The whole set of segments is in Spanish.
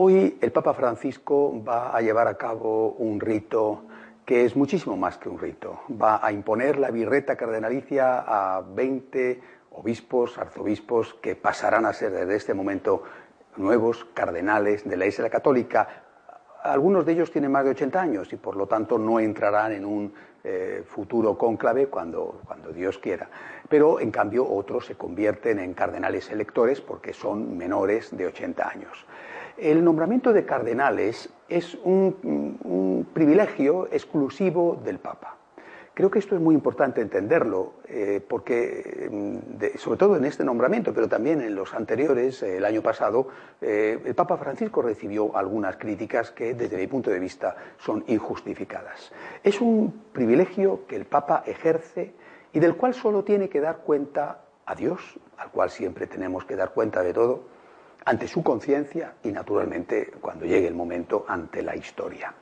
Hoy el Papa Francisco va a llevar a cabo un rito que es muchísimo más que un rito. Va a imponer la birreta cardenalicia a 20 obispos, arzobispos, que pasarán a ser desde este momento nuevos cardenales de la Iglesia Católica. Algunos de ellos tienen más de 80 años y por lo tanto no entrarán en un eh, futuro cónclave cuando, cuando Dios quiera. Pero en cambio otros se convierten en cardenales electores porque son menores de 80 años. El nombramiento de cardenales es un, privilegio exclusivo del Papa. Creo que esto es muy importante entenderlo, eh, porque mm, sobre todo en este nombramiento, pero también en los anteriores, el año pasado, eh, el Papa Francisco recibió algunas críticas que, desde mi punto de vista, son injustificadas. Es un privilegio que el Papa ejerce y del cual solo tiene que dar cuenta a Dios, al cual siempre tenemos que dar cuenta de todo, ante su conciencia y naturalmente cuando llegue el momento ante la historia.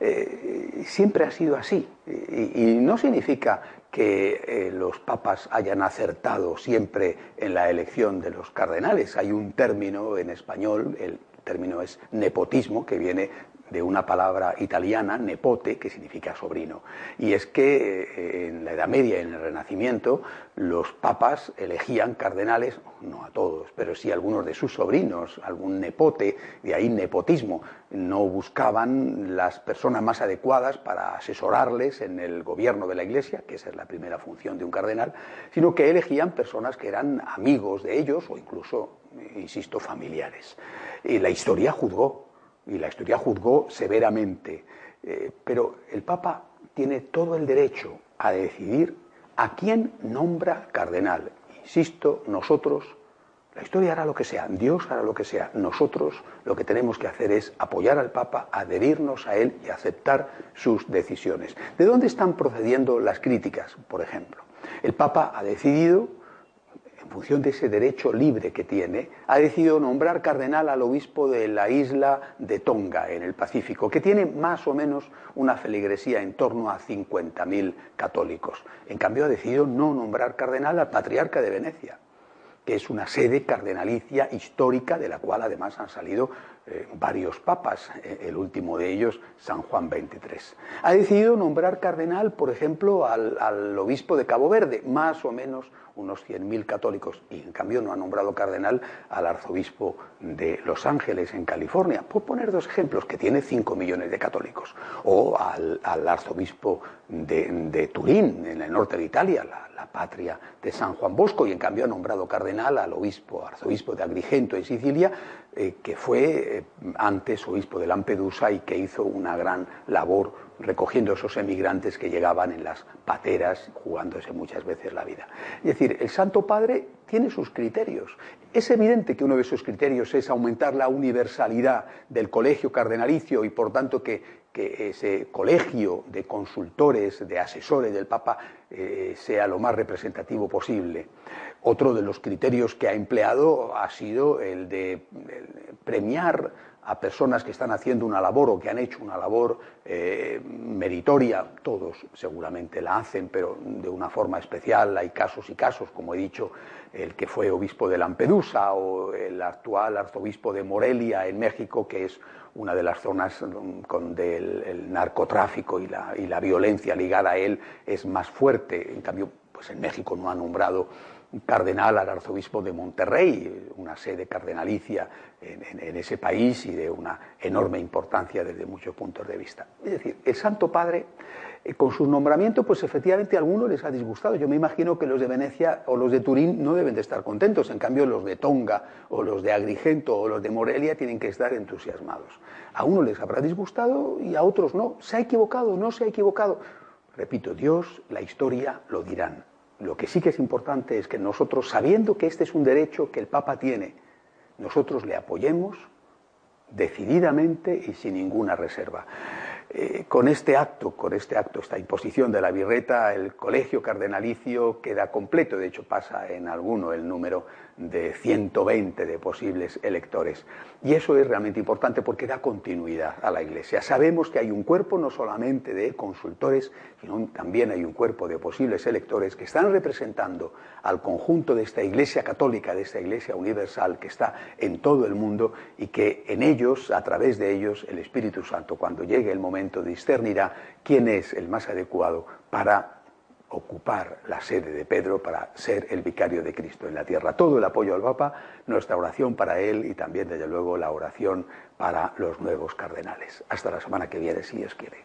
Eh, siempre ha sido así y, no significa que eh, los papas hayan acertado siempre en la elección de los cardenales. Hay un término en español, el término es nepotismo, que viene de una palabra italiana, nepote, que significa sobrino. Y es que eh, en la Edad Media y en el Renacimiento los papas elegían cardenales, no a todos, pero sí a algunos de sus sobrinos, algún nepote, de ahí nepotismo. No buscaban las personas más adecuadas para asesorarles en el gobierno de la Iglesia, que esa es la primera función de un cardenal, sino que elegían personas que eran amigos de ellos o incluso, insisto, familiares. Y la historia juzgó y la historia juzgó severamente. Eh, pero el Papa tiene todo el derecho a decidir a quién nombra cardenal. Insisto, nosotros, la historia hará lo que sea, Dios hará lo que sea. Nosotros lo que tenemos que hacer es apoyar al Papa, adherirnos a él y aceptar sus decisiones. ¿De dónde están procediendo las críticas, por ejemplo? El Papa ha decidido función de ese derecho libre que tiene, ha decidido nombrar cardenal al obispo de la isla de Tonga, en el Pacífico, que tiene más o menos una feligresía en torno a 50.000 católicos. En cambio, ha decidido no nombrar cardenal al patriarca de Venecia, que es una sede cardenalicia histórica de la cual además han salido eh, varios papas, eh, el último de ellos, San Juan XXIII. Ha decidido nombrar cardenal, por ejemplo, al, al obispo de Cabo Verde, más o menos unos 100.000 católicos, y en cambio no ha nombrado cardenal al arzobispo de Los Ángeles, en California. Por poner dos ejemplos, que tiene 5 millones de católicos, o al, arzobispo de, Turín, en el norte de Italia, la, patria de San Juan Bosco, y en cambio ha nombrado cardenal al obispo, arzobispo de Agrigento, en Sicilia, eh, que fue eh, antes obispo de Lampedusa y que hizo una gran labor recogiendo esos emigrantes que llegaban en las pateras, jugándose muchas veces la vida. Es decir, el Santo Padre tiene sus criterios. Es evidente que uno de sus criterios es aumentar la universalidad del colegio cardenalicio y por tanto que, ese colegio de consultores, de asesores del Papa eh, sea lo más representativo posible. Otro de los criterios que ha empleado ha sido el de premiar a personas que están haciendo una labor o que han hecho una labor eh, meritoria, todos seguramente la hacen, pero de una forma especial. Hay casos y casos, como he dicho, el que fue obispo de Lampedusa o el actual arzobispo de Morelia en México, que es una de las zonas donde el, narcotráfico y la, violencia ligada a él es más fuerte. En cambio, pues en México no ha nombrado cardenal al arzobispo de Monterrey, una sede cardenalicia en, ese país y de una enorme importancia desde muchos puntos de vista. Es decir, el Santo Padre, eh, con su nombramiento, pues efectivamente a algunos les ha disgustado. Yo me imagino que los de Venecia o los de Turín no deben de estar contentos, en cambio los de Tonga o los de Agrigento o los de Morelia tienen que estar entusiasmados. A unos les habrá disgustado y a otros no. ¿Se ha equivocado? ¿No se ha equivocado? Repito, Dios, la historia lo dirán. Lo que sí que es importante es que nosotros, sabiendo que este es un derecho que el Papa tiene, nosotros le apoyemos decididamente y sin ninguna reserva. Eh, con este acto, con este acto, esta imposición de la birreta, el colegio cardenalicio queda completo, de hecho pasa en alguno el número de 120 de posibles electores. Y eso es realmente importante porque da continuidad a la Iglesia. Sabemos que hay un cuerpo no solamente de consultores, sino también hay un cuerpo de posibles electores que están representando al conjunto de esta Iglesia católica, de esta Iglesia universal que está en todo el mundo y que en ellos, a través de ellos, el Espíritu Santo, cuando llegue el momento, discernirá quién es el más adecuado para ocupar la sede de Pedro para ser el vicario de Cristo en la tierra. Todo el apoyo al Papa, nuestra oración para él y también, desde luego, la oración para los nuevos cardenales. Hasta la semana que viene, si Dios quiere.